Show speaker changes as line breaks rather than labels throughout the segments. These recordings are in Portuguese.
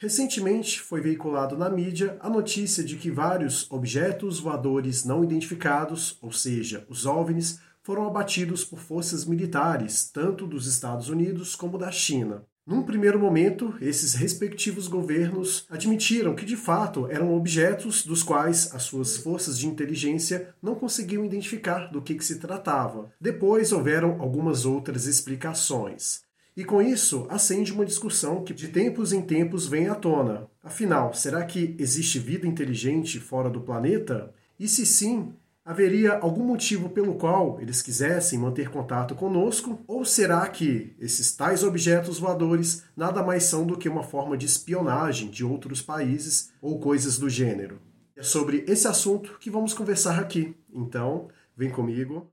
Recentemente foi veiculado na mídia a notícia de que vários objetos voadores não identificados, ou seja, os OVNIs, foram abatidos por forças militares, tanto dos Estados Unidos como da China. Num primeiro momento, esses respectivos governos admitiram que de fato eram objetos dos quais as suas forças de inteligência não conseguiam identificar do que, que se tratava. Depois houveram algumas outras explicações. E com isso, acende uma discussão que de tempos em tempos vem à tona. Afinal, será que existe vida inteligente fora do planeta? E se sim, haveria algum motivo pelo qual eles quisessem manter contato conosco? Ou será que esses tais objetos voadores nada mais são do que uma forma de espionagem de outros países ou coisas do gênero? É sobre esse assunto que vamos conversar aqui. Então, vem comigo.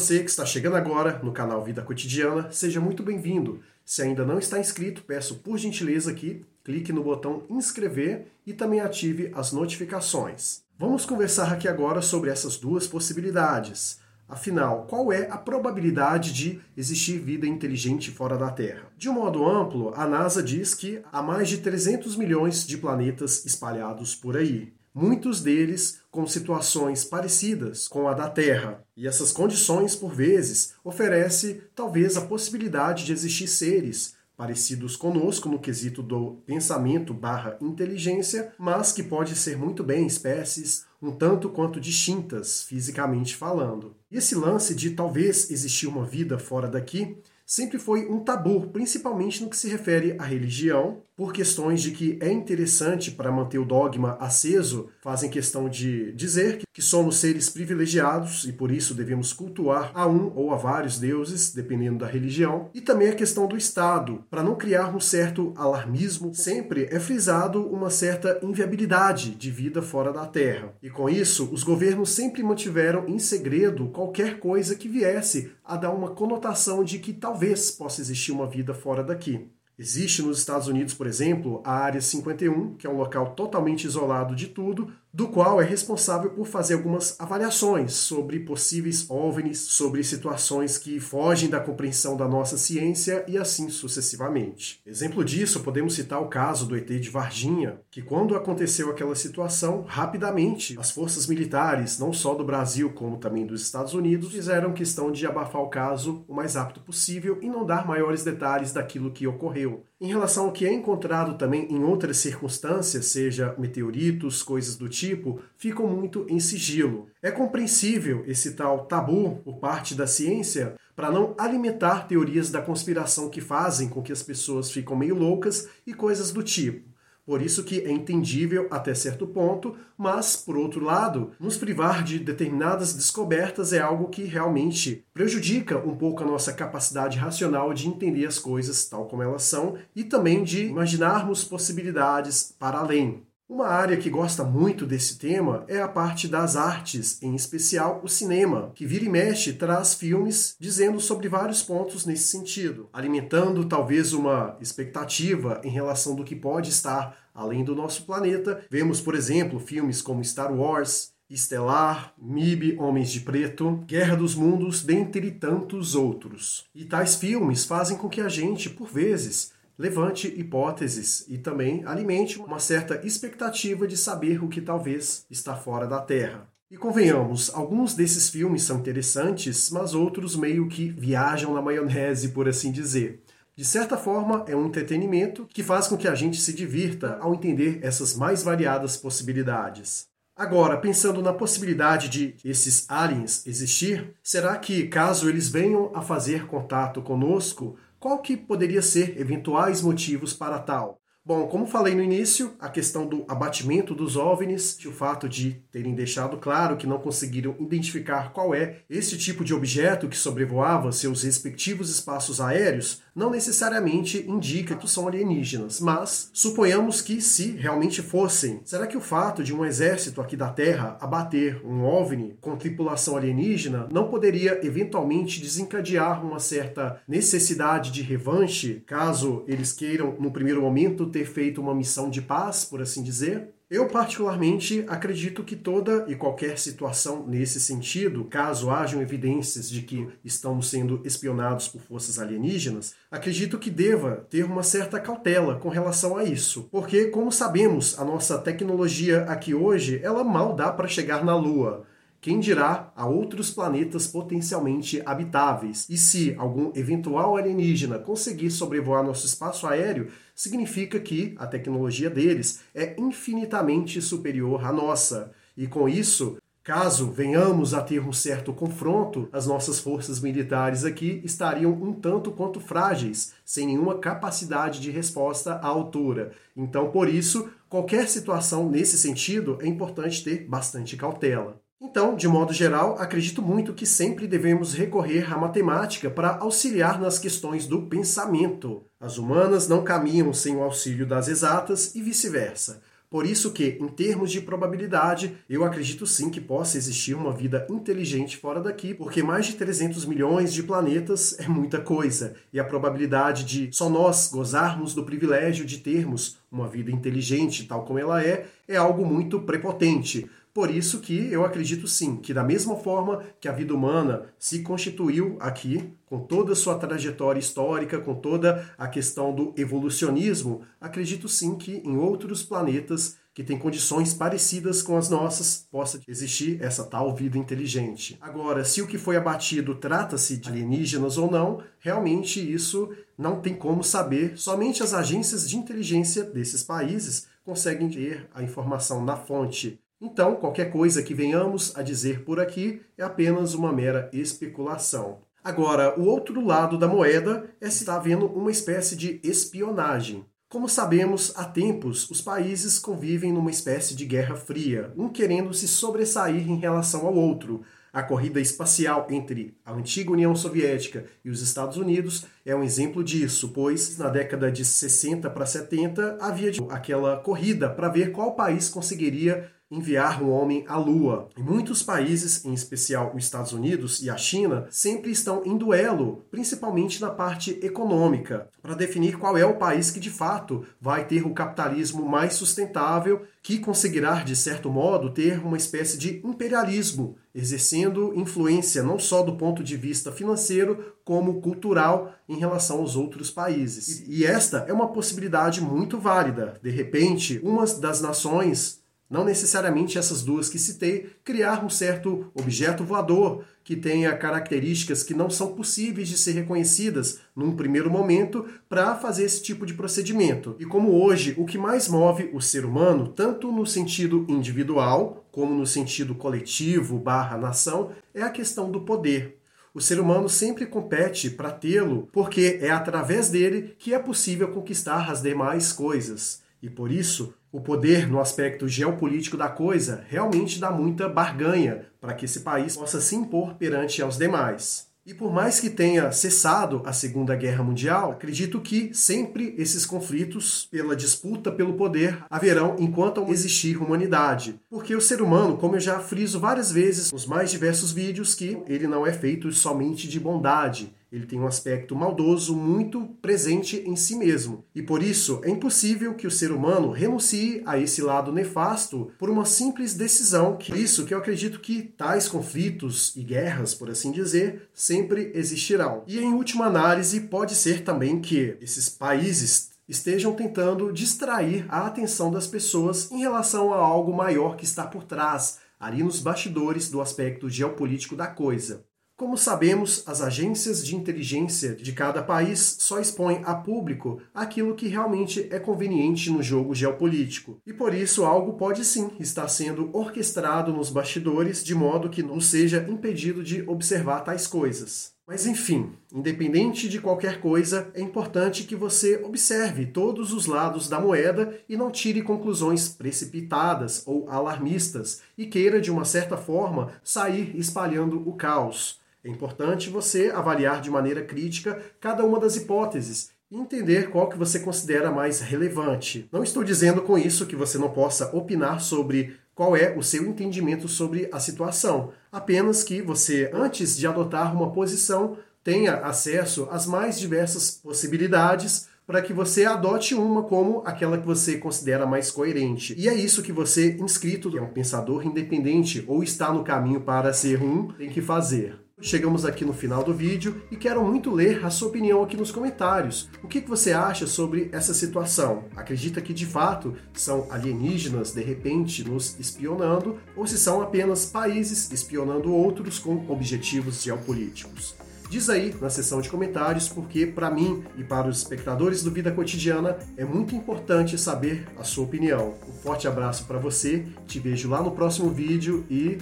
Você que está chegando agora no canal Vida Cotidiana, seja muito bem-vindo. Se ainda não está inscrito, peço por gentileza que clique no botão inscrever e também ative as notificações. Vamos conversar aqui agora sobre essas duas possibilidades. Afinal, qual é a probabilidade de existir vida inteligente fora da Terra? De um modo amplo, a NASA diz que há mais de 300 milhões de planetas espalhados por aí muitos deles com situações parecidas com a da Terra. E essas condições, por vezes, oferece talvez a possibilidade de existir seres parecidos conosco no quesito do pensamento barra inteligência, mas que pode ser muito bem espécies um tanto quanto distintas fisicamente falando. E esse lance de talvez existir uma vida fora daqui sempre foi um tabu, principalmente no que se refere à religião, por questões de que é interessante para manter o dogma aceso, fazem questão de dizer que somos seres privilegiados e por isso devemos cultuar a um ou a vários deuses, dependendo da religião, e também a questão do Estado, para não criar um certo alarmismo, sempre é frisado uma certa inviabilidade de vida fora da Terra. E com isso, os governos sempre mantiveram em segredo qualquer coisa que viesse a dar uma conotação de que talvez possa existir uma vida fora daqui. Existe nos Estados Unidos, por exemplo, a Área 51, que é um local totalmente isolado de tudo, do qual é responsável por fazer algumas avaliações sobre possíveis OVNIs, sobre situações que fogem da compreensão da nossa ciência e assim sucessivamente. Exemplo disso, podemos citar o caso do ET de Varginha, que quando aconteceu aquela situação, rapidamente as forças militares, não só do Brasil como também dos Estados Unidos, fizeram questão de abafar o caso o mais rápido possível e não dar maiores detalhes daquilo que ocorreu. Em relação ao que é encontrado também em outras circunstâncias, seja meteoritos, coisas do tipo, ficam muito em sigilo. É compreensível esse tal tabu por parte da ciência para não alimentar teorias da conspiração que fazem com que as pessoas ficam meio loucas e coisas do tipo. Por isso que é entendível até certo ponto, mas, por outro lado, nos privar de determinadas descobertas é algo que realmente prejudica um pouco a nossa capacidade racional de entender as coisas tal como elas são e também de imaginarmos possibilidades para além. Uma área que gosta muito desse tema é a parte das artes, em especial o cinema, que vira e mexe traz filmes dizendo sobre vários pontos nesse sentido, alimentando talvez uma expectativa em relação do que pode estar além do nosso planeta. Vemos, por exemplo, filmes como Star Wars, Estelar, MIB, Homens de Preto, Guerra dos Mundos, dentre tantos outros. E tais filmes fazem com que a gente, por vezes, levante hipóteses e também alimente uma certa expectativa de saber o que talvez está fora da Terra. E convenhamos, alguns desses filmes são interessantes, mas outros meio que viajam na maionese, por assim dizer. De certa forma, é um entretenimento que faz com que a gente se divirta ao entender essas mais variadas possibilidades. Agora, pensando na possibilidade de esses aliens existir, será que, caso eles venham a fazer contato conosco, qual que poderia ser eventuais motivos para tal? Bom, como falei no início, a questão do abatimento dos OVNIs, o fato de terem deixado claro que não conseguiram identificar qual é esse tipo de objeto que sobrevoava seus respectivos espaços aéreos, não necessariamente indica que são alienígenas, mas suponhamos que se realmente fossem, será que o fato de um exército aqui da Terra abater um OVNI com tripulação alienígena não poderia eventualmente desencadear uma certa necessidade de revanche, caso eles queiram no primeiro momento ter feito uma missão de paz, por assim dizer? Eu, particularmente, acredito que toda e qualquer situação nesse sentido, caso hajam evidências de que estamos sendo espionados por forças alienígenas, acredito que deva ter uma certa cautela com relação a isso. Porque, como sabemos, a nossa tecnologia aqui hoje, ela mal dá para chegar na Lua quem dirá a outros planetas potencialmente habitáveis. E se algum eventual alienígena conseguir sobrevoar nosso espaço aéreo, significa que a tecnologia deles é infinitamente superior à nossa. E com isso, Caso venhamos a ter um certo confronto, as nossas forças militares aqui estariam um tanto quanto frágeis, sem nenhuma capacidade de resposta à altura. Então, por isso, qualquer situação nesse sentido é importante ter bastante cautela. Então, de modo geral, acredito muito que sempre devemos recorrer à matemática para auxiliar nas questões do pensamento. As humanas não caminham sem o auxílio das exatas e vice-versa. Por isso que, em termos de probabilidade, eu acredito sim que possa existir uma vida inteligente fora daqui, porque mais de 300 milhões de planetas é muita coisa, e a probabilidade de só nós gozarmos do privilégio de termos uma vida inteligente tal como ela é, é algo muito prepotente. Por isso que eu acredito sim, que da mesma forma que a vida humana se constituiu aqui, com toda a sua trajetória histórica, com toda a questão do evolucionismo, acredito sim que em outros planetas que têm condições parecidas com as nossas, possa existir essa tal vida inteligente. Agora, se o que foi abatido trata-se de alienígenas ou não, realmente isso não tem como saber. Somente as agências de inteligência desses países conseguem ter a informação na fonte. Então, qualquer coisa que venhamos a dizer por aqui é apenas uma mera especulação. Agora, o outro lado da moeda é se está havendo uma espécie de espionagem. Como sabemos, há tempos os países convivem numa espécie de guerra fria, um querendo se sobressair em relação ao outro. A corrida espacial entre a antiga União Soviética e os Estados Unidos é um exemplo disso, pois na década de 60 para 70 havia aquela corrida para ver qual país conseguiria enviar um homem à Lua. E muitos países, em especial os Estados Unidos e a China, sempre estão em duelo, principalmente na parte econômica, para definir qual é o país que de fato vai ter o capitalismo mais sustentável, que conseguirá, de certo modo, ter uma espécie de imperialismo, exercendo influência não só do ponto de vista financeiro, como cultural em relação aos outros países. E esta é uma possibilidade muito válida. De repente, uma das nações não necessariamente essas duas que citei, criar um certo objeto voador que tenha características que não são possíveis de ser reconhecidas num primeiro momento para fazer esse tipo de procedimento. E como hoje o que mais move o ser humano, tanto no sentido individual como no sentido coletivo barra nação, é a questão do poder. O ser humano sempre compete para tê-lo, porque é através dele que é possível conquistar as demais coisas. E por isso, o poder no aspecto geopolítico da coisa realmente dá muita barganha para que esse país possa se impor perante aos demais. E por mais que tenha cessado a Segunda Guerra Mundial, acredito que sempre esses conflitos, pela disputa pelo poder, haverão enquanto existir humanidade. Porque o ser humano, como eu já friso várias vezes nos mais diversos vídeos, que ele não é feito somente de bondade, ele tem um aspecto maldoso muito presente em si mesmo. E por isso é impossível que o ser humano renuncie a esse lado nefasto por uma simples decisão. Que isso que eu acredito que tais conflitos e guerras, por assim dizer, sempre existirão. E em última análise, pode ser também que esses países estejam tentando distrair a atenção das pessoas em relação a algo maior que está por trás, ali nos bastidores do aspecto geopolítico da coisa. Como sabemos, as agências de inteligência de cada país só expõem a público aquilo que realmente é conveniente no jogo geopolítico. E por isso algo pode sim estar sendo orquestrado nos bastidores de modo que não seja impedido de observar tais coisas. Mas enfim, independente de qualquer coisa, é importante que você observe todos os lados da moeda e não tire conclusões precipitadas ou alarmistas e queira, de uma certa forma, sair espalhando o caos. É importante você avaliar de maneira crítica cada uma das hipóteses e entender qual que você considera mais relevante. Não estou dizendo com isso que você não possa opinar sobre qual é o seu entendimento sobre a situação, apenas que você, antes de adotar uma posição, tenha acesso às mais diversas possibilidades para que você adote uma como aquela que você considera mais coerente. E é isso que você, inscrito, que é um pensador independente ou está no caminho para ser um, tem que fazer. Chegamos aqui no final do vídeo e quero muito ler a sua opinião aqui nos comentários. O que, você acha sobre essa situação? Acredita que de fato são alienígenas de repente nos espionando ou se são apenas países espionando outros com objetivos geopolíticos? Diz aí na seção de comentários, porque para mim e para os espectadores do Vida Cotidiana é muito importante saber a sua opinião. Um forte abraço para você, te vejo lá no próximo vídeo e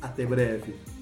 até breve.